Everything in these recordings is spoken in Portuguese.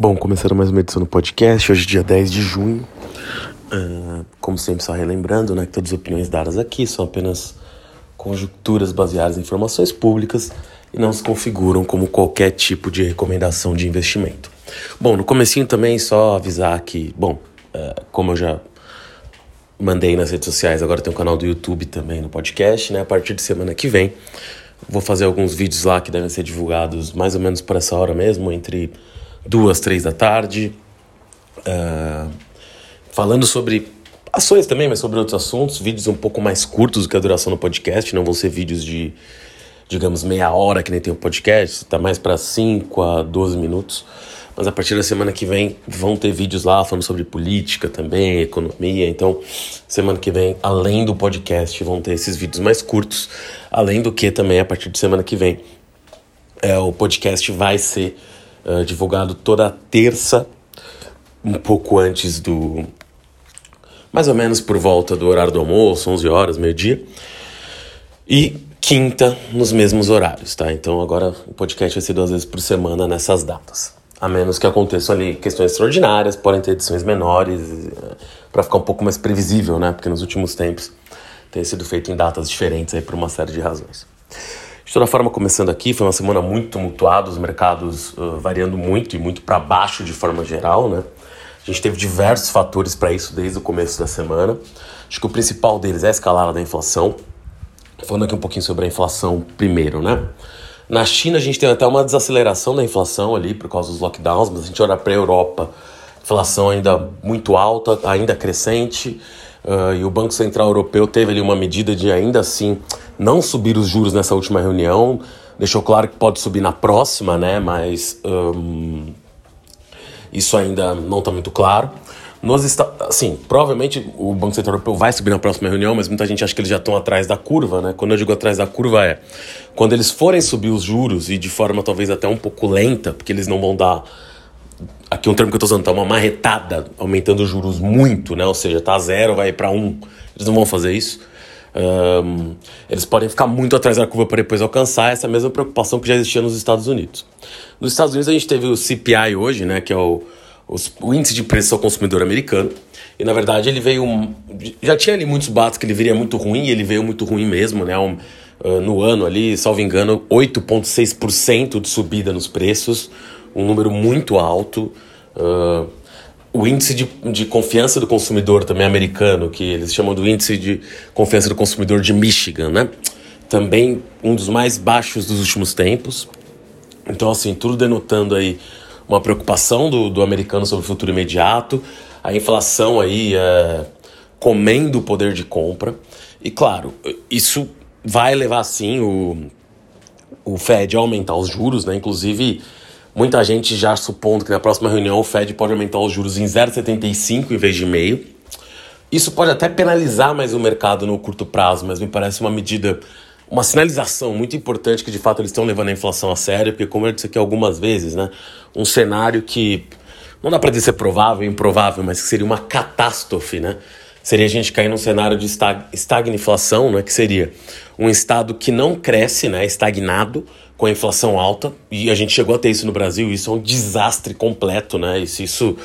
Bom, começando mais uma edição do podcast, hoje é dia 10 de junho. Uh, como sempre, só relembrando né, que todas as opiniões dadas aqui são apenas conjunturas baseadas em informações públicas e não se configuram como qualquer tipo de recomendação de investimento. Bom, no comecinho também só avisar que, bom, uh, como eu já mandei nas redes sociais, agora tem um canal do YouTube também no podcast, né? A partir de semana que vem vou fazer alguns vídeos lá que devem ser divulgados mais ou menos por essa hora mesmo, entre duas, três da tarde, uh, falando sobre ações também, mas sobre outros assuntos, vídeos um pouco mais curtos do que a duração do podcast, não vão ser vídeos de, digamos, meia hora que nem tem o podcast, tá mais para 5 a 12 minutos. Mas a partir da semana que vem vão ter vídeos lá falando sobre política também, economia. Então, semana que vem, além do podcast, vão ter esses vídeos mais curtos. Além do que também, a partir de semana que vem, é, o podcast vai ser uh, divulgado toda terça, um pouco antes do. mais ou menos por volta do horário do almoço, 11 horas, meio-dia. E quinta, nos mesmos horários, tá? Então agora o podcast vai ser duas vezes por semana nessas datas. A menos que aconteçam ali questões extraordinárias, podem ter edições menores, eh, para ficar um pouco mais previsível, né? Porque nos últimos tempos tem sido feito em datas diferentes aí por uma série de razões. De toda forma, começando aqui, foi uma semana muito tumultuada, os mercados uh, variando muito e muito para baixo de forma geral, né? A gente teve diversos fatores para isso desde o começo da semana. Acho que o principal deles é a escalada da inflação. Falando aqui um pouquinho sobre a inflação primeiro, né? Na China a gente tem até uma desaceleração da inflação ali por causa dos lockdowns, mas a gente olha para a Europa, inflação ainda muito alta, ainda crescente. Uh, e o Banco Central Europeu teve ali uma medida de ainda assim não subir os juros nessa última reunião. Deixou claro que pode subir na próxima, né? Mas um, isso ainda não está muito claro. Nós está, assim, provavelmente o Banco Central Europeu vai subir na próxima reunião, mas muita gente acha que eles já estão atrás da curva, né? Quando eu digo atrás da curva é quando eles forem subir os juros e de forma talvez até um pouco lenta, porque eles não vão dar aqui um termo que eu estou usando, tá uma marretada, aumentando os juros muito, né? Ou seja, tá zero, vai para um. Eles não vão fazer isso. Um, eles podem ficar muito atrás da curva para depois alcançar essa mesma preocupação que já existia nos Estados Unidos. Nos Estados Unidos a gente teve o CPI hoje, né, que é o, o índice de preço ao consumidor americano. E na verdade ele veio. Já tinha ali muitos batos que ele viria muito ruim, e ele veio muito ruim mesmo, né? Um, uh, no ano ali, salvo engano, 8,6% de subida nos preços, um número muito alto. Uh, o índice de, de confiança do consumidor também americano, que eles chamam do índice de confiança do consumidor de Michigan, né? Também um dos mais baixos dos últimos tempos. Então, assim, tudo denotando aí uma preocupação do, do americano sobre o futuro imediato, a inflação aí é, comendo o poder de compra. E claro, isso vai levar sim o, o Fed a aumentar os juros, né? Inclusive Muita gente já supondo que na próxima reunião o Fed pode aumentar os juros em 0,75 em vez de meio. Isso pode até penalizar mais o mercado no curto prazo, mas me parece uma medida, uma sinalização muito importante que de fato eles estão levando a inflação a sério, porque como eu disse aqui algumas vezes, né, um cenário que não dá para dizer provável, improvável, mas que seria uma catástrofe, né? Seria a gente cair num cenário de estag estagnação, né, que seria um estado que não cresce, né, estagnado, com a inflação alta, e a gente chegou a ter isso no Brasil, isso é um desastre completo, né? E se isso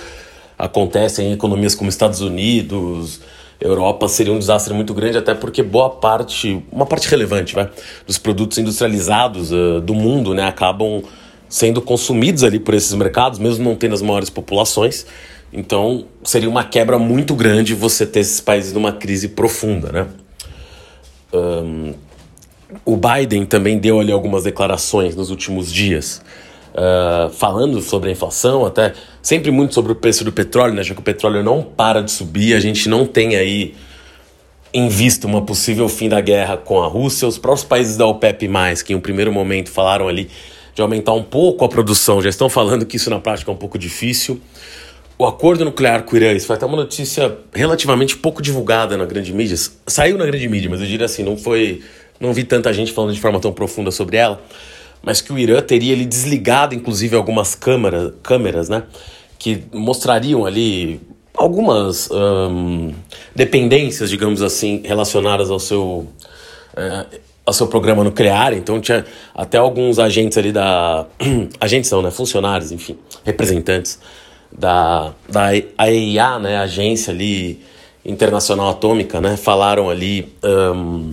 acontece em economias como Estados Unidos, Europa, seria um desastre muito grande, até porque boa parte, uma parte relevante, vai, dos produtos industrializados uh, do mundo, né, acabam sendo consumidos ali por esses mercados, mesmo não tendo as maiores populações. Então, seria uma quebra muito grande você ter esses países numa crise profunda, né? Um, o Biden também deu ali algumas declarações nos últimos dias, uh, falando sobre a inflação, até sempre muito sobre o preço do petróleo, né? Já que o petróleo não para de subir, a gente não tem aí em vista uma possível fim da guerra com a Rússia. Os próprios países da OPEP+, que em um primeiro momento falaram ali de aumentar um pouco a produção, já estão falando que isso na prática é um pouco difícil. O acordo nuclear com o Irã, isso foi até uma notícia relativamente pouco divulgada na grande mídia. Saiu na grande mídia, mas eu diria assim, não foi não vi tanta gente falando de forma tão profunda sobre ela, mas que o Irã teria ali desligado, inclusive, algumas câmera, câmeras, né? Que mostrariam ali algumas um, dependências, digamos assim, relacionadas ao seu. Uh, ao seu programa nuclear, então tinha até alguns agentes ali da. agentes são, né? Funcionários, enfim, representantes da, da AEA, né? Agência ali internacional atômica, né? Falaram ali um,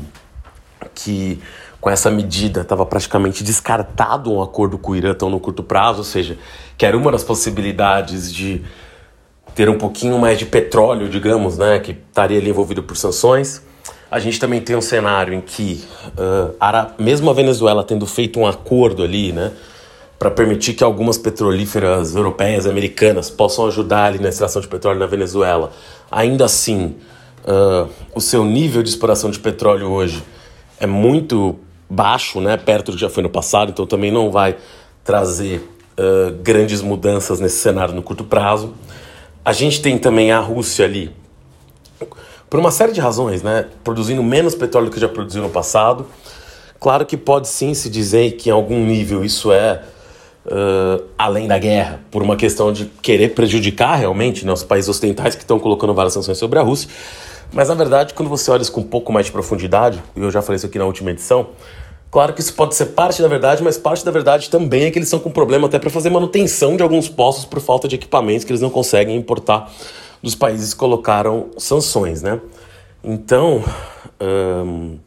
que com essa medida estava praticamente descartado um acordo com o Irã tão no curto prazo, ou seja, que era uma das possibilidades de ter um pouquinho mais de petróleo, digamos, né? Que estaria ali envolvido por sanções. A gente também tem um cenário em que, uh, mesmo a Venezuela tendo feito um acordo ali, né, para permitir que algumas petrolíferas europeias, americanas, possam ajudar ali na extração de petróleo na Venezuela, ainda assim, uh, o seu nível de exploração de petróleo hoje é muito baixo, né, perto do que já foi no passado, então também não vai trazer uh, grandes mudanças nesse cenário no curto prazo. A gente tem também a Rússia ali por uma série de razões, né? Produzindo menos petróleo do que já produziu no passado. Claro que pode sim se dizer que em algum nível isso é uh, além da guerra, por uma questão de querer prejudicar realmente né, os países ocidentais que estão colocando várias sanções sobre a Rússia. Mas na verdade, quando você olha isso com um pouco mais de profundidade, e eu já falei isso aqui na última edição, Claro que isso pode ser parte da verdade, mas parte da verdade também é que eles estão com problema até para fazer manutenção de alguns postos por falta de equipamentos que eles não conseguem importar dos países que colocaram sanções, né? Então, hum,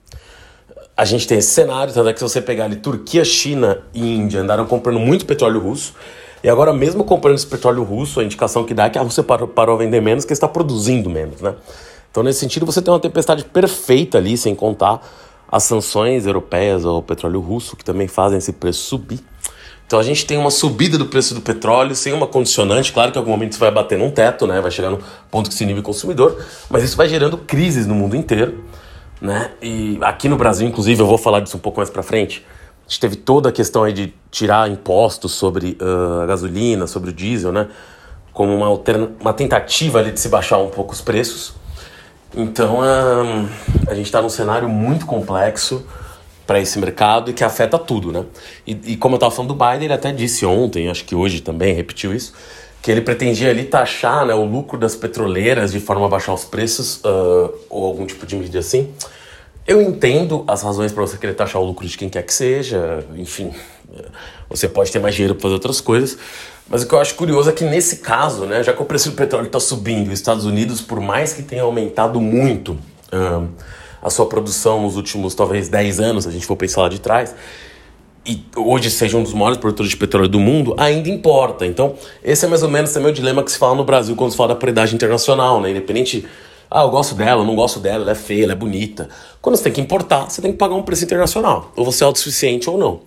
a gente tem esse cenário, tanto é que se você pegar ali Turquia, China e Índia andaram comprando muito petróleo russo, e agora mesmo comprando esse petróleo russo, a indicação que dá é que a Rússia parou, parou a vender menos, que está produzindo menos, né? Então, nesse sentido, você tem uma tempestade perfeita ali, sem contar as sanções europeias ao petróleo russo, que também fazem esse preço subir. Então a gente tem uma subida do preço do petróleo sem uma condicionante, claro que em algum momento isso vai bater num teto, né? Vai chegar no ponto que se inibe o consumidor, mas isso vai gerando crises no mundo inteiro, né? E aqui no Brasil, inclusive, eu vou falar disso um pouco mais para frente. A gente teve toda a questão aí de tirar impostos sobre uh, a gasolina, sobre o diesel, né? Como uma, uma tentativa ali de se baixar um pouco os preços. Então uh, a gente está num cenário muito complexo para esse mercado e que afeta tudo, né? E, e como eu estava falando do Biden, ele até disse ontem, acho que hoje também repetiu isso, que ele pretendia ali taxar né, o lucro das petroleiras de forma a baixar os preços uh, ou algum tipo de medida assim. Eu entendo as razões para você querer taxar o lucro de quem quer que seja, enfim, você pode ter mais dinheiro para fazer outras coisas, mas o que eu acho curioso é que nesse caso, né, já que o preço do petróleo está subindo, os Estados Unidos, por mais que tenha aumentado muito uh, a sua produção nos últimos talvez 10 anos, se a gente for pensar lá de trás, e hoje seja um dos maiores produtores de petróleo do mundo, ainda importa. Então, esse é mais ou menos também o dilema que se fala no Brasil quando se fala da paridade internacional, né? Independente, ah, eu gosto dela, eu não gosto dela, ela é feia, ela é bonita. Quando você tem que importar, você tem que pagar um preço internacional, ou você é autossuficiente ou não.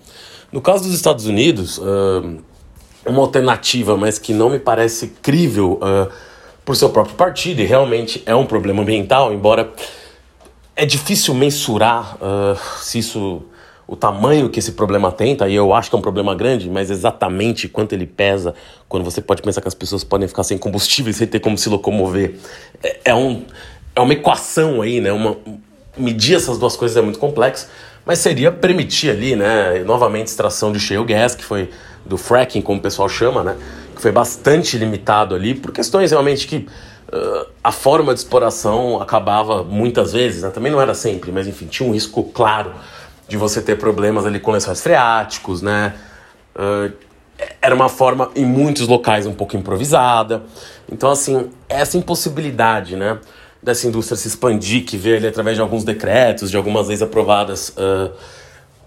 No caso dos Estados Unidos, uh, uma alternativa, mas que não me parece crível uh, por seu próprio partido, e realmente é um problema ambiental, embora é difícil mensurar uh, se isso o tamanho que esse problema tem, tá? E eu acho que é um problema grande, mas exatamente quanto ele pesa, quando você pode pensar que as pessoas podem ficar sem combustível, sem ter como se locomover, é, é, um, é uma equação aí, né? Uma, medir essas duas coisas é muito complexo, mas seria permitir ali, né? Novamente extração de shale gas, que foi do fracking, como o pessoal chama, né? Que foi bastante limitado ali por questões realmente que uh, a forma de exploração acabava muitas vezes, né? também não era sempre, mas enfim, tinha um risco claro de você ter problemas ali com lençóis freáticos, né? Uh, era uma forma, em muitos locais, um pouco improvisada. Então, assim, essa impossibilidade, né? Dessa indústria se expandir, que veio ali através de alguns decretos, de algumas leis aprovadas, uh,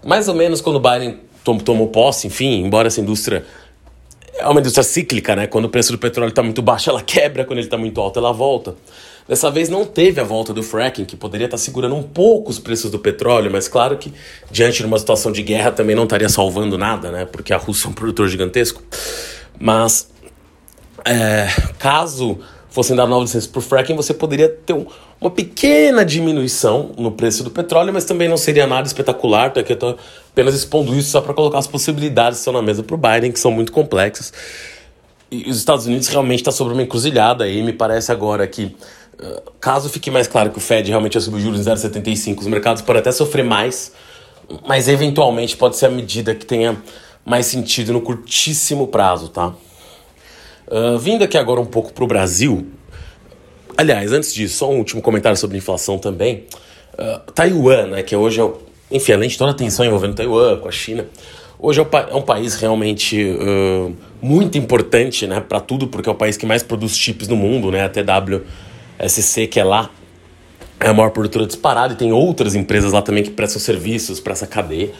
mais ou menos quando o Biden tom, tomou posse, enfim, embora essa indústria é uma indústria cíclica, né? Quando o preço do petróleo está muito baixo, ela quebra, quando ele está muito alto, ela volta. Dessa vez não teve a volta do fracking, que poderia estar tá segurando um pouco os preços do petróleo, mas claro que diante de uma situação de guerra também não estaria salvando nada, né? Porque a Rússia é um produtor gigantesco. Mas é, caso fossem dar novas licenças o fracking, você poderia ter um, uma pequena diminuição no preço do petróleo, mas também não seria nada espetacular, porque eu estou apenas expondo isso só para colocar as possibilidades que estão na mesa para o Biden, que são muito complexas. E os Estados Unidos realmente está sobre uma encruzilhada aí, me parece agora que, uh, caso fique mais claro que o Fed realmente vai subir os juros em 0,75, os mercados podem até sofrer mais, mas eventualmente pode ser a medida que tenha mais sentido no curtíssimo prazo, tá? Uh, vindo aqui agora um pouco para o Brasil, aliás, antes disso, só um último comentário sobre inflação também. Uh, Taiwan, né, que hoje é o enfim, além de toda a tensão envolvendo Taiwan, com a China, hoje é um país realmente uh, muito importante né, para tudo, porque é o país que mais produz chips no mundo, né, a TWSC, que é lá, é a maior produtora disparada, e tem outras empresas lá também que prestam serviços para essa cadeia.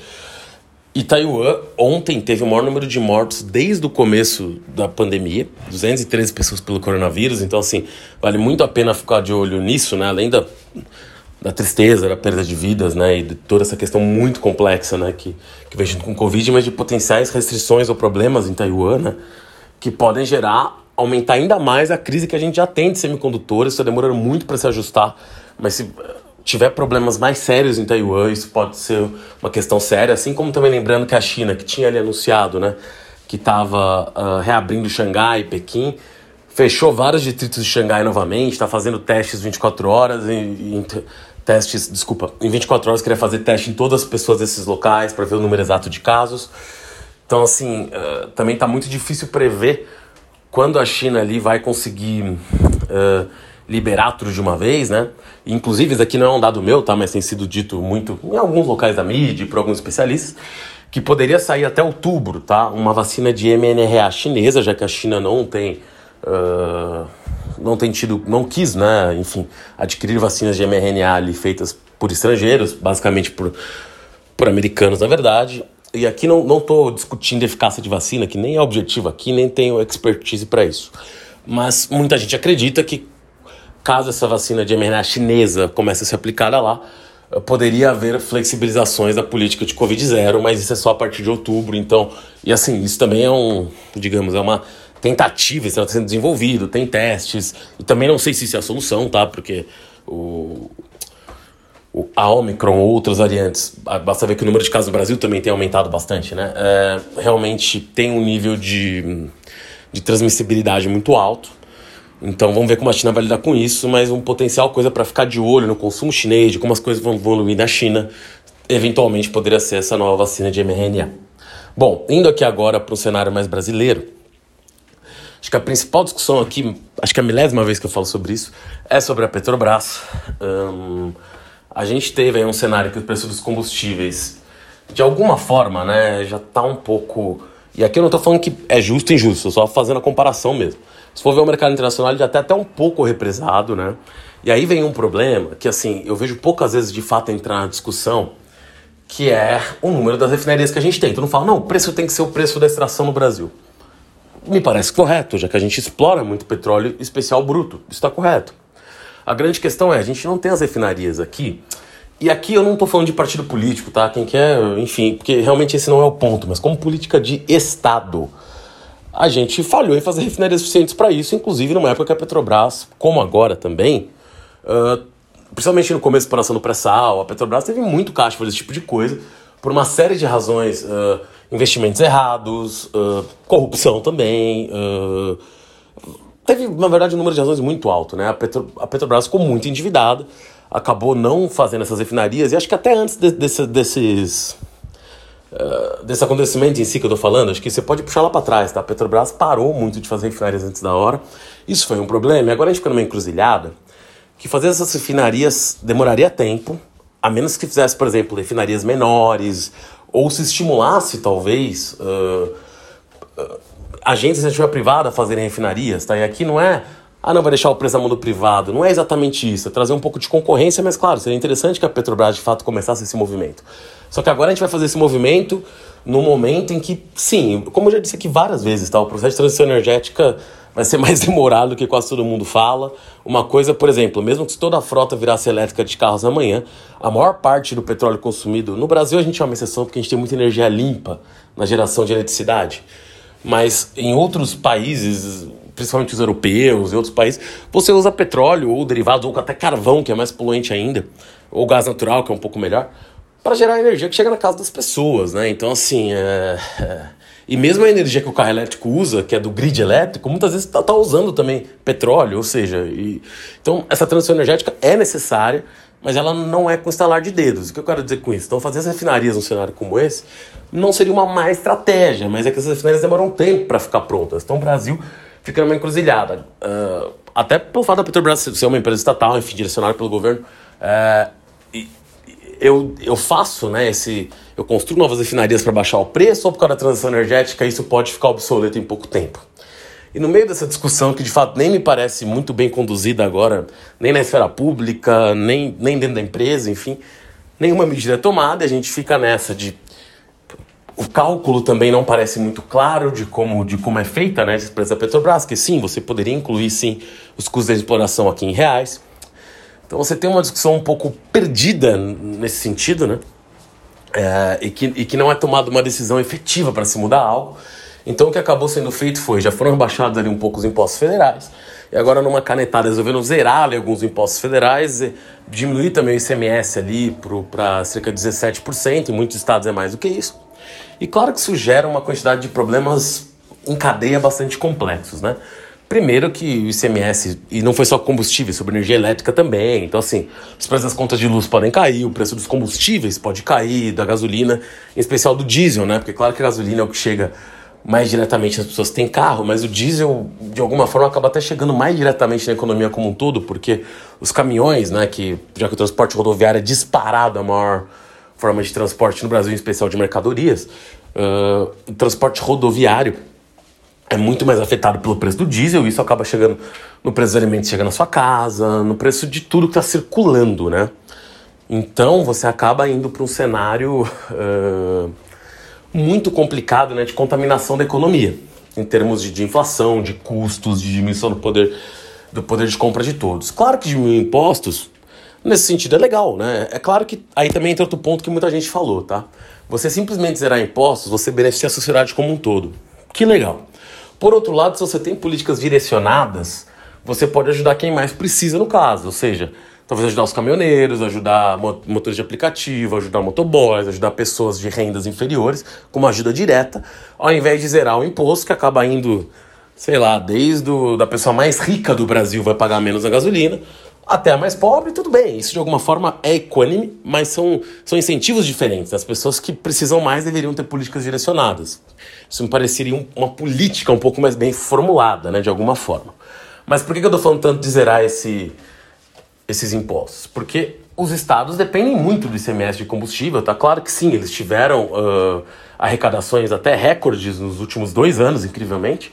E Taiwan ontem teve o maior número de mortos desde o começo da pandemia, 213 pessoas pelo coronavírus, então assim, vale muito a pena ficar de olho nisso, né? Além da, da tristeza, da perda de vidas, né? E de toda essa questão muito complexa, né? Que, que vem junto com o Covid, mas de potenciais restrições ou problemas em Taiwan, né? Que podem gerar, aumentar ainda mais a crise que a gente já tem de semicondutores, está demorando muito para se ajustar, mas se tiver problemas mais sérios em Taiwan, isso pode ser uma questão séria, assim como também lembrando que a China, que tinha ali anunciado, né, que estava uh, ah, reabrindo Xangai e Pequim, fechou vários distritos de Xangai novamente, está fazendo testes 24 horas, testes, desculpa, em 24 horas queria fazer teste em todas as pessoas desses locais para ver o número exato de casos. Então, assim, uh, também está muito difícil prever quando a China ali vai conseguir uh, liberar tudo de uma vez, né? Inclusive, isso aqui não é um dado meu, tá? Mas tem sido dito muito em alguns locais da mídia por alguns especialistas, que poderia sair até outubro, tá? Uma vacina de mRNA chinesa, já que a China não tem. Uh, não tem tido, não quis, né, enfim, adquirir vacinas de mRNA ali feitas por estrangeiros, basicamente por, por americanos, na verdade. E aqui não, não discutindo eficácia de vacina, que nem é objetivo aqui, nem tenho expertise para isso. Mas muita gente acredita que caso essa vacina de mRNA chinesa comece a ser aplicada lá, poderia haver flexibilizações da política de Covid zero, mas isso é só a partir de outubro, então, e assim, isso também é um, digamos, é uma tentativa, está sendo desenvolvido, tem testes, e também não sei se isso é a solução, tá, porque o, o, a Omicron ou outras variantes, basta ver que o número de casos no Brasil também tem aumentado bastante, né, é, realmente tem um nível de, de transmissibilidade muito alto, então vamos ver como a China vai lidar com isso, mas um potencial coisa para ficar de olho no consumo chinês, de como as coisas vão evoluir na China, eventualmente poderia ser essa nova vacina de mRNA. Bom, indo aqui agora para o cenário mais brasileiro, acho que a principal discussão aqui, acho que a milésima vez que eu falo sobre isso, é sobre a Petrobras. Um, a gente teve aí um cenário que o preço dos combustíveis, de alguma forma, né, já está um pouco. E aqui eu não estou falando que é justo ou injusto, só fazendo a comparação mesmo se for ver o mercado internacional, ele já está até um pouco represado, né? E aí vem um problema que, assim, eu vejo poucas vezes de fato entrar na discussão, que é o número das refinarias que a gente tem. Tu não fala, não, o preço tem que ser o preço da extração no Brasil. Me parece correto, já que a gente explora muito petróleo especial bruto. Isso está correto. A grande questão é, a gente não tem as refinarias aqui. E aqui eu não estou falando de partido político, tá? Quem quer, enfim, porque realmente esse não é o ponto, mas como política de Estado a gente falhou em fazer refinarias eficientes para isso, inclusive numa época que a Petrobras, como agora também, uh, principalmente no começo da do pré-sal, a Petrobras teve muito caixa para esse tipo de coisa, por uma série de razões, uh, investimentos errados, uh, corrupção também, teve, na verdade, um número de razões muito alto, né? A, Petro, a Petrobras ficou muito endividada, acabou não fazendo essas refinarias, e acho que até antes de, de, desses uh, desse acontecimento em si que eu tô falando, acho que você pode puxar lá para trás, tá? A Petrobras parou muito de fazer refinarias antes da hora. Isso foi um problema. E agora a gente fica numa encruzilhada que fazer essas refinarias demoraria tempo, a menos que fizesse, por exemplo, refinarias menores, ou se estimulasse, talvez, uh, uh, agentes de iniciativa privada a fazerem refinarias, tá? E aqui não é, ah, não, vai deixar o preço na mão do privado. Não é exatamente isso, é trazer um pouco de concorrência, mas claro, seria interessante que a Petrobras de fato começasse esse movimento. Só que agora a gente vai fazer esse movimento no momento em que, sim, como eu já disse aqui várias vezes, tá? o processo de transição energética vai ser mais demorado do que quase todo mundo fala. Uma coisa, por exemplo, mesmo que toda a frota virasse elétrica de carros amanhã, a maior parte do petróleo consumido no Brasil a gente é uma exceção porque a gente tem muita energia limpa na geração de eletricidade. Mas em outros países, principalmente os europeus e outros países, você usa petróleo ou derivados, ou até carvão, que é mais poluente ainda, ou gás natural, que é um pouco melhor, para gerar energia que chega na casa das pessoas, né? Então, assim, é, é... e mesmo a energia que o carro elétrico usa, que é do grid elétrico, muitas vezes está tá usando também petróleo, ou seja, e... então essa transição energética é necessária, mas ela não é com estalar de dedos. O que eu quero dizer com isso? Então, fazer as refinarias num cenário como esse não seria uma má estratégia, mas é que essas refinarias demoram tempo para ficar prontas. Então, o Brasil fica numa encruzilhada. Uh, até pelo fato da Petrobras ser uma empresa estatal, enfim, direcionada pelo governo. Uh, eu, eu faço, né, esse, eu construo novas refinarias para baixar o preço ou por causa da transição energética isso pode ficar obsoleto em pouco tempo? E no meio dessa discussão, que de fato nem me parece muito bem conduzida agora, nem na esfera pública, nem, nem dentro da empresa, enfim, nenhuma medida é tomada, e a gente fica nessa de. O cálculo também não parece muito claro de como, de como é feita né, essa empresa Petrobras, que sim, você poderia incluir sim os custos da exploração aqui em reais. Então você tem uma discussão um pouco perdida nesse sentido, né? É, e, que, e que não é tomada uma decisão efetiva para se mudar algo. Então o que acabou sendo feito foi, já foram rebaixados ali um pouco os impostos federais, e agora numa canetada resolveram zerar ali alguns impostos federais, diminuir também o ICMS ali para cerca de 17%, em muitos estados é mais do que isso. E claro que isso gera uma quantidade de problemas em cadeia bastante complexos, né? Primeiro que o ICMS, e não foi só combustível, sobre energia elétrica também. Então, assim, os preços das contas de luz podem cair, o preço dos combustíveis pode cair, da gasolina, em especial do diesel, né? Porque claro que a gasolina é o que chega mais diretamente as pessoas têm carro, mas o diesel, de alguma forma, acaba até chegando mais diretamente na economia como um todo, porque os caminhões, né, que já que o transporte rodoviário é disparado a maior forma de transporte no Brasil, em especial de mercadorias, uh, o transporte rodoviário é muito mais afetado pelo preço do diesel, e isso acaba chegando no preço dos alimentos, chega na sua casa, no preço de tudo que está circulando, né? Então você acaba indo para um cenário uh, muito complicado né, de contaminação da economia, em termos de, de inflação, de custos, de diminuição do poder, do poder de compra de todos. Claro que diminuir impostos, nesse sentido, é legal, né? É claro que aí também entra outro ponto que muita gente falou, tá? Você simplesmente zerar impostos, você beneficia a sociedade como um todo. Que legal. Por outro lado, se você tem políticas direcionadas, você pode ajudar quem mais precisa no caso, ou seja, Talvez ajudar os caminhoneiros, ajudar motores de aplicativo, ajudar motoboys, ajudar pessoas de rendas inferiores, com uma ajuda direta, ao invés de zerar o imposto que acaba indo, sei lá, desde o, da pessoa mais rica do Brasil vai pagar menos a gasolina, até a mais pobre, tudo bem. Isso de alguma forma é equânime, mas são, são incentivos diferentes. As pessoas que precisam mais deveriam ter políticas direcionadas. Isso me pareceria uma política um pouco mais bem formulada, né, de alguma forma. Mas por que eu estou falando tanto de zerar esse, esses impostos? Porque os estados dependem muito do ICMS de combustível, tá? Claro que sim, eles tiveram uh, arrecadações até recordes nos últimos dois anos, incrivelmente,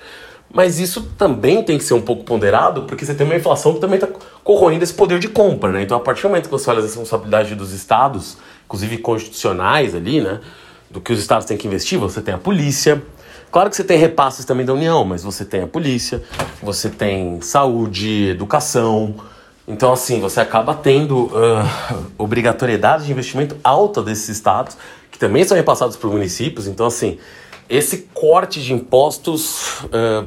mas isso também tem que ser um pouco ponderado, porque você tem uma inflação que também está corroendo esse poder de compra, né? Então, a partir do momento que você olha as responsabilidades dos estados, inclusive constitucionais ali, né? Do que os estados têm que investir, você tem a polícia. Claro que você tem repasses também da União, mas você tem a polícia, você tem saúde, educação, então, assim, você acaba tendo uh, obrigatoriedade de investimento alta desses estados, que também são repassados para os municípios. Então, assim, esse corte de impostos, uh,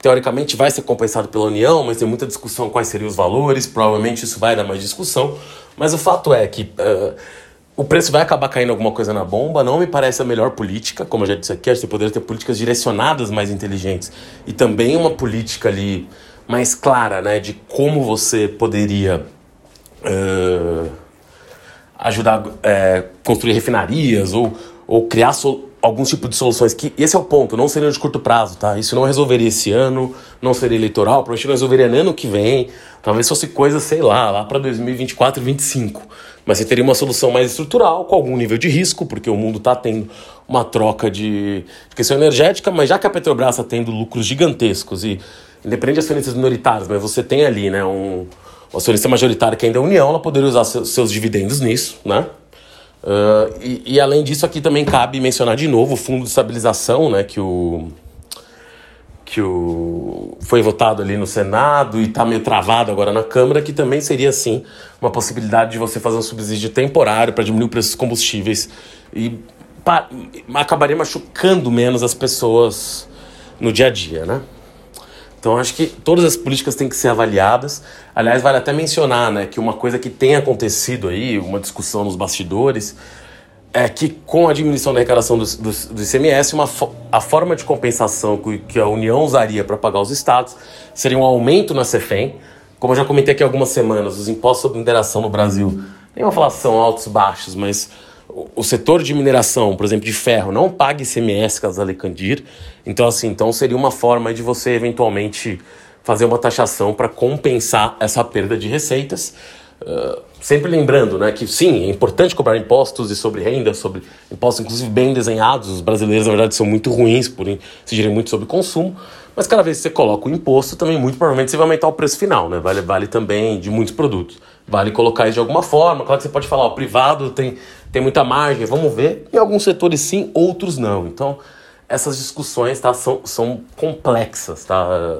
teoricamente, vai ser compensado pela União, mas tem muita discussão quais seriam os valores, provavelmente isso vai dar mais discussão. Mas o fato é que uh, o preço vai acabar caindo alguma coisa na bomba, não me parece a melhor política, como eu já disse aqui, acho que poderia ter políticas direcionadas mais inteligentes e também uma política ali mais clara, né, de como você poderia uh, ajudar a é, construir refinarias ou, ou criar algum tipo de soluções. Que esse é o ponto, não seria de curto prazo, tá? Isso não resolveria esse ano, não seria eleitoral, provavelmente não resolveria no ano que vem. Talvez fosse coisa, sei lá, lá para 2024, 2025. Mas você teria uma solução mais estrutural, com algum nível de risco, porque o mundo está tendo uma troca de, questão energética, mas já que a Petrobras está tendo lucros gigantescos e independente de acionistas minoritários, mas você tem ali, né, um, um acionista majoritário que ainda é a União, ela poderia usar seus dividendos nisso, né? Uh, e, e, além disso, aqui também cabe mencionar de novo o fundo de estabilização, né, que o que o foi votado ali no Senado e está meio travado agora na Câmara, que também seria assim uma possibilidade de você fazer um subsídio temporário para diminuir o preço dos combustíveis e acabaria machucando menos as pessoas no dia a dia, né? Então acho que todas as políticas têm que ser avaliadas. Aliás, vale até mencionar né, que uma coisa que tem acontecido aí, uma discussão nos bastidores, é que com a diminuição da arrecadação do, do, do ICMS, uma, a forma de compensação que a União usaria para pagar os estados seria um aumento na CEFEM. Como eu já comentei aqui algumas semanas, os impostos sobre mineração no Brasil tem uma inflação altos baixos, mas o setor de mineração, por exemplo, de ferro, não paga ICMS caso a Candir. Então, assim, então seria uma forma de você eventualmente fazer uma taxação para compensar essa perda de receitas. Uh, sempre lembrando né, que sim, é importante cobrar impostos e sobre renda, sobre impostos inclusive bem desenhados. Os brasileiros, na verdade, são muito ruins por incidirem muito sobre consumo. Mas cada vez que você coloca o imposto, também muito provavelmente você vai aumentar o preço final, né? Vale, vale também de muitos produtos. Vale colocar isso de alguma forma. Claro que você pode falar, o privado tem, tem muita margem, vamos ver. Em alguns setores sim, outros não. Então, essas discussões tá, são, são complexas, tá?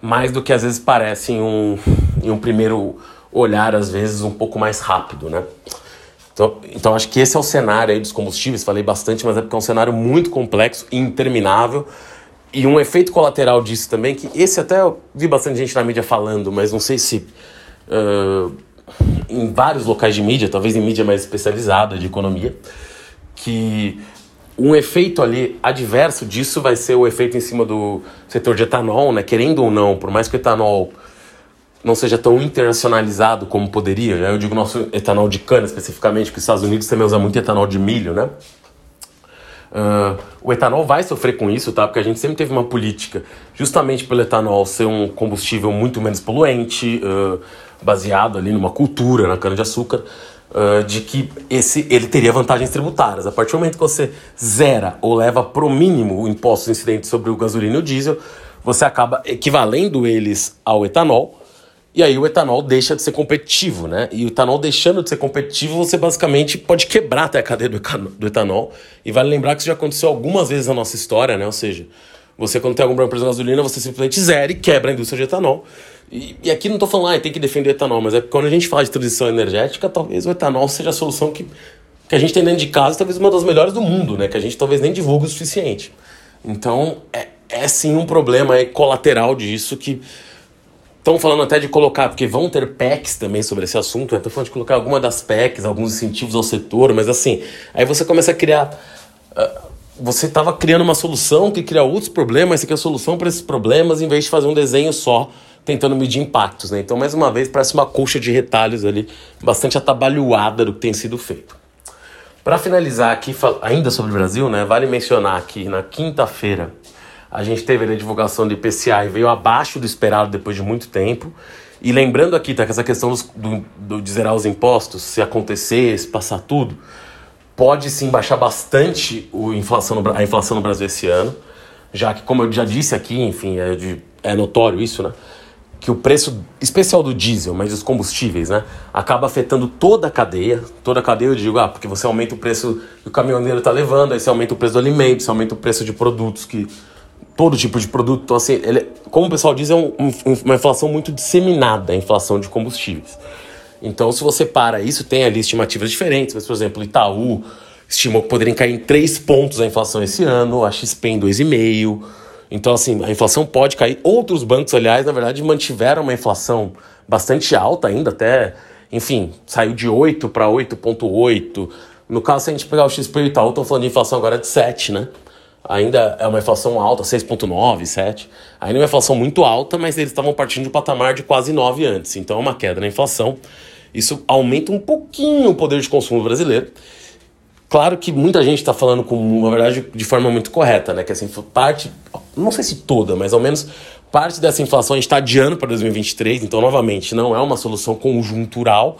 Mais do que às vezes parece em um, em um primeiro olhar, às vezes, um pouco mais rápido, né? Então, então acho que esse é o cenário aí dos combustíveis, falei bastante, mas é porque é um cenário muito complexo e interminável. E um efeito colateral disso também, que esse até eu vi bastante gente na mídia falando, mas não sei se uh, em vários locais de mídia, talvez em mídia mais especializada de economia, que um efeito ali adverso disso vai ser o efeito em cima do setor de etanol, né? Querendo ou não, por mais que o etanol não seja tão internacionalizado como poderia, eu digo nosso etanol de cana especificamente, porque os Estados Unidos também usa muito etanol de milho, né? Uh, o etanol vai sofrer com isso, tá? Porque a gente sempre teve uma política, justamente pelo etanol ser um combustível muito menos poluente, uh, baseado ali numa cultura na cana-de-açúcar, uh, de que esse, ele teria vantagens tributárias. A partir do momento que você zera ou leva pro mínimo o imposto incidente sobre o gasolina e o diesel, você acaba equivalendo eles ao etanol, e aí o etanol deixa de ser competitivo, né? E o etanol deixando de ser competitivo, você basicamente pode quebrar até a cadeia do etanol. E vale lembrar que isso já aconteceu algumas vezes na nossa história, né? Ou seja, você quando tem algum problema de gasolina, você simplesmente zera e quebra a indústria de etanol. E, e aqui não estou falando, ah, tem que defender o etanol, mas é quando a gente fala de transição energética, talvez o etanol seja a solução que, que a gente tem dentro de casa, talvez uma das melhores do mundo, né? Que a gente talvez nem divulgue o suficiente. Então, é, é sim um problema colateral disso que Estão falando até de colocar, porque vão ter PECs também sobre esse assunto? Estão falando de colocar alguma das PECs, alguns incentivos ao setor, mas assim, aí você começa a criar. Uh, você estava criando uma solução que cria outros problemas, você a solução para esses problemas, em vez de fazer um desenho só, tentando medir impactos, né? Então, mais uma vez, parece uma colcha de retalhos ali, bastante atabalhoada do que tem sido feito. Para finalizar aqui, ainda sobre o Brasil, né? Vale mencionar que na quinta-feira a gente teve a divulgação do IPCA e veio abaixo do esperado depois de muito tempo. E lembrando aqui, tá, que essa questão do, do, de zerar os impostos, se acontecer, se passar tudo, pode sim baixar bastante o inflação no, a inflação no Brasil esse ano, já que, como eu já disse aqui, enfim, é, de, é notório isso, né? Que o preço especial do diesel, mas dos combustíveis, né? Acaba afetando toda a cadeia. Toda a cadeia, eu digo, ah, porque você aumenta o preço que o caminhoneiro está levando, aí você aumenta o preço do alimento, você aumenta o preço de produtos que todo tipo de produto. Então, assim, ele, como o pessoal diz, é um, um, uma inflação muito disseminada, a inflação de combustíveis. Então, se você para isso, tem ali estimativas diferentes. Mas, por exemplo, Itaú estimou que poderiam cair em 3 pontos a inflação esse ano, a XP em 2,5%. Então, assim, a inflação pode cair. Outros bancos, aliás, na verdade, mantiveram uma inflação bastante alta ainda, até, enfim, saiu de 8 para 8,8. No caso, se a gente pegar o XP e o Itaú, estão falando de inflação agora de 7, né? ainda é uma inflação alta, 6,9, 7. Ainda é uma inflação muito alta, mas eles estavam partindo de um patamar de quase 9 antes. Então é uma queda na inflação. Isso aumenta um pouquinho o poder de consumo brasileiro. Claro que muita gente está falando com, na verdade, de forma muito correta, né? Que assim, parte, não sei se toda, mas ao menos parte dessa inflação a gente está adiando para 2023. Então, novamente, não é uma solução conjuntural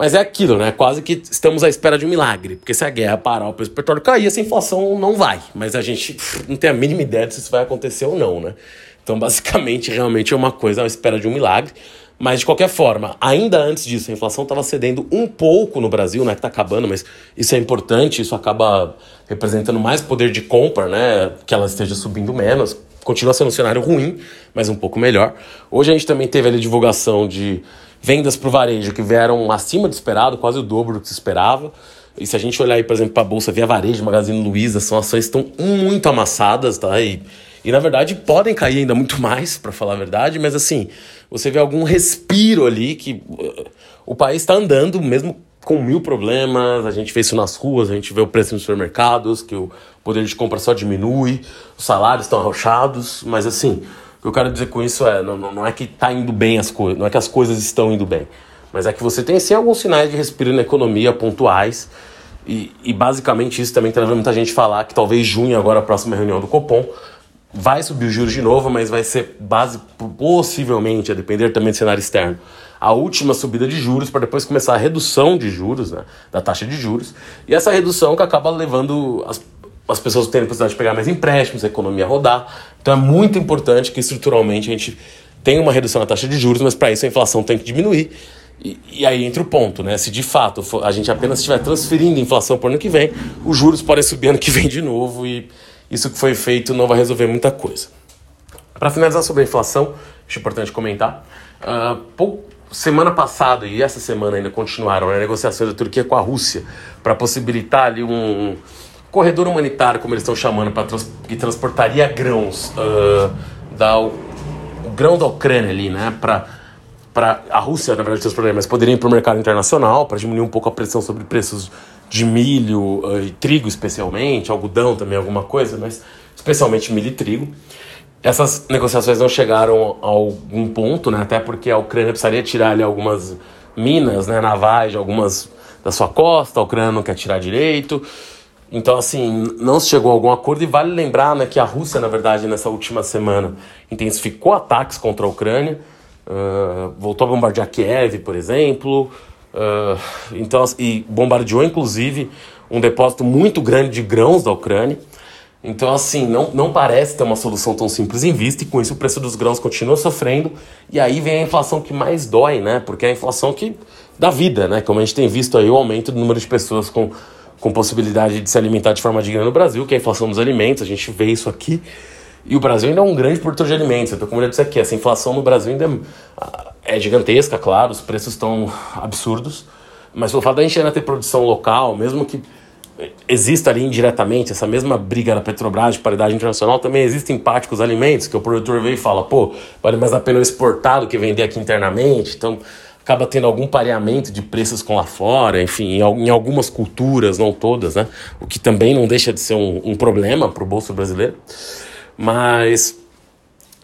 mas é aquilo, né? Quase que estamos à espera de um milagre. Porque se a guerra parar, o preço do petróleo cair, essa inflação não vai. Mas a gente não tem a mínima ideia de se isso vai acontecer ou não, né? Então, basicamente, realmente é uma coisa à espera de um milagre. Mas, de qualquer forma, ainda antes disso, a inflação estava cedendo um pouco no Brasil, né? Que está acabando, mas isso é importante, isso acaba representando mais poder de compra, né? Que ela esteja subindo menos. Continua sendo um cenário ruim, mas um pouco melhor. Hoje a gente também teve a divulgação de vendas para o varejo que vieram acima do esperado, quase o dobro do que se esperava. E se a gente olhar aí, por exemplo, para a Bolsa Via Varejo, Magazine Luiza, são ações que estão muito amassadas, tá? E, e na verdade podem cair ainda muito mais, para falar a verdade, mas assim, você vê algum respiro ali que uh, o país está andando, mesmo com mil problemas, a gente vê isso nas ruas, a gente vê o preço nos supermercados, que o poder de compra só diminui, os salários estão arrochados, mas assim, o que eu quero dizer com isso é, não, não é que está indo bem as coisas, não é que as coisas estão indo bem, mas é que você tem sim alguns sinais de respiro na economia pontuais e, e basicamente isso também traz muita gente falar que talvez junho, agora a próxima reunião do Copom, vai subir os juros de novo, mas vai ser base possivelmente, a depender também do cenário externo, a última subida de juros para depois começar a redução de juros, né, da taxa de juros. E essa redução que acaba levando as, as pessoas terem possibilidade de pegar mais empréstimos, a economia rodar. Então é muito importante que estruturalmente a gente tenha uma redução na taxa de juros, mas para isso a inflação tem que diminuir. E, e, aí entra o ponto, né? Se de fato a gente apenas estiver transferindo inflação para o ano que vem, os juros podem subir ano que vem de novo e isso que foi feito não vai resolver muita coisa. Para finalizar sobre a inflação, acho importante comentar. Uh, semana passada e essa semana ainda continuaram né, negociações da Turquia com a Rússia para possibilitar ali um corredor humanitário, como eles estão chamando, para trans que transportaria grãos uh, da grão da Ucrânia ali, né, para para a Rússia, na verdade, os problemas, mas poderiam ir para o mercado internacional para diminuir um pouco a pressão sobre preços de milho uh, e trigo especialmente, algodão também, alguma coisa, mas especialmente milho e trigo. Essas negociações não chegaram a algum ponto, né? até porque a Ucrânia precisaria tirar ali algumas minas né, navais de algumas da sua costa, a Ucrânia não quer tirar direito. Então, assim, não se chegou a algum acordo e vale lembrar né, que a Rússia, na verdade, nessa última semana intensificou ataques contra a Ucrânia, uh, voltou a bombardear Kiev, por exemplo, Uh, então, e bombardeou inclusive um depósito muito grande de grãos da Ucrânia. Então, assim, não, não parece ter uma solução tão simples em vista, e com isso o preço dos grãos continua sofrendo, e aí vem a inflação que mais dói, né? Porque é a inflação que da vida, né? Como a gente tem visto aí o aumento do número de pessoas com, com possibilidade de se alimentar de forma digna no Brasil, que é a inflação dos alimentos, a gente vê isso aqui. E o Brasil ainda é um grande produtor de alimentos. Então, como eu disse aqui, essa inflação no Brasil ainda é, é gigantesca, claro, os preços estão absurdos. Mas pelo fato da gente ainda ter produção local, mesmo que exista ali indiretamente essa mesma briga da Petrobras de paridade internacional, também existe empate com os alimentos, que o produtor veio e fala, pô, vale mais a pena exportar do que vender aqui internamente. Então, acaba tendo algum pareamento de preços com lá fora, enfim, em, algumas culturas, não todas, né? O que também não deixa de ser um, um problema para o bolso brasileiro. Mas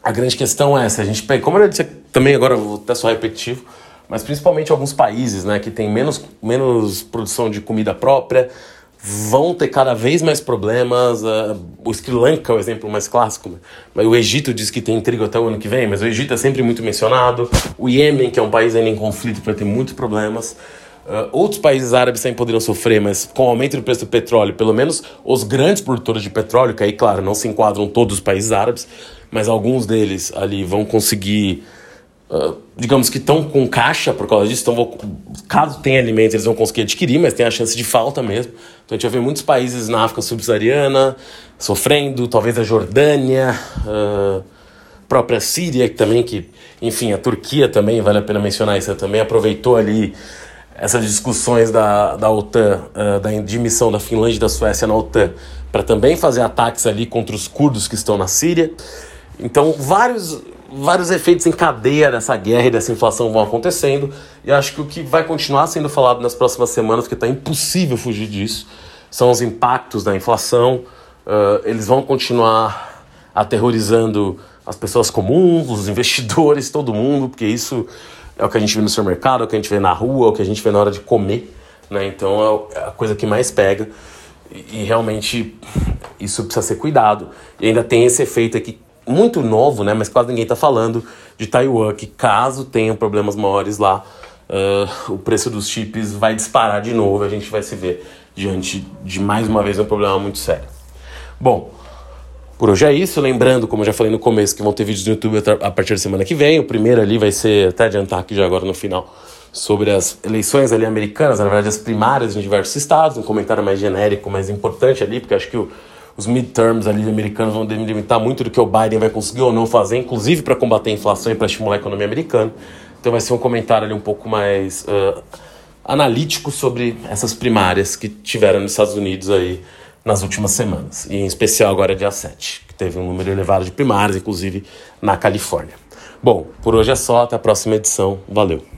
a grande questão é, se a gente pega, como eu disse também agora vou até só repetitivo, mas principalmente alguns países, né, que tem menos, menos produção de comida própria, vão ter cada vez mais problemas. Uh, o Sri Lanka é o exemplo mais clássico, né? mas o Egito diz que tem trigo até o ano que vem, mas o Egito é sempre muito mencionado. O Iêmen, que é um país ainda em conflito, vai ter muitos problemas. Uh, outros países árabes sempre poderiam sofrer, mas com o aumento do preço do petróleo, pelo menos os grandes produtores de petróleo, que aí, claro, não se enquadram todos os países árabes, mas alguns deles ali vão conseguir, uh, digamos que estão com caixa por causa disso, então caso tenha alimentos eles vão conseguir adquirir, mas tem a chance de falta mesmo. Então a gente vai ver muitos países na África subsaariana sofrendo, talvez a Jordânia, uh, própria Síria, que também, que, enfim, a Turquia também, vale a pena mencionar isso, também aproveitou ali essas discussões da, da OTAN, uh, da admissão da Finlândia e da Suécia na OTAN, para também fazer ataques ali contra os curdos que estão na Síria. Então, vários, vários efeitos em cadeia dessa guerra e dessa inflação vão acontecendo, e acho que o que vai continuar sendo falado nas próximas semanas, porque está impossível fugir disso, são os impactos da inflação. Uh, eles vão continuar aterrorizando as pessoas comuns, os investidores, todo mundo, porque isso é o que a gente vê no supermercado, é o que a gente vê na rua, é o que a gente vê na hora de comer, né? Então é, é a coisa que mais pega e, e realmente isso precisa ser cuidado. E ainda tem esse efeito aqui muito novo, né? Mas quase ninguém está falando de Taiwan, que caso tenha problemas maiores lá, uh, o preço dos chips vai disparar de novo. A gente vai se ver diante de mais uma vez um problema muito sério. Bom, por hoje é isso. Lembrando, como eu já falei no começo, que vão ter vídeos no YouTube a partir da semana que vem. O primeiro ali vai ser, até adiantar aqui já agora no final, sobre as eleições ali americanas, na verdade as primárias em diversos estados. Um comentário mais genérico, mais importante ali, porque acho que o, os midterms ali americanos vão delimitar muito do que o Biden vai conseguir ou não fazer, inclusive para combater a inflação e para estimular a economia americana. Então vai ser um comentário ali um pouco mais uh, analítico sobre essas primárias que tiveram nos Estados Unidos aí nas últimas semanas, e em especial agora dia 7, que teve um número elevado de primários, inclusive na Califórnia. Bom, por hoje é só, até a próxima edição. Valeu!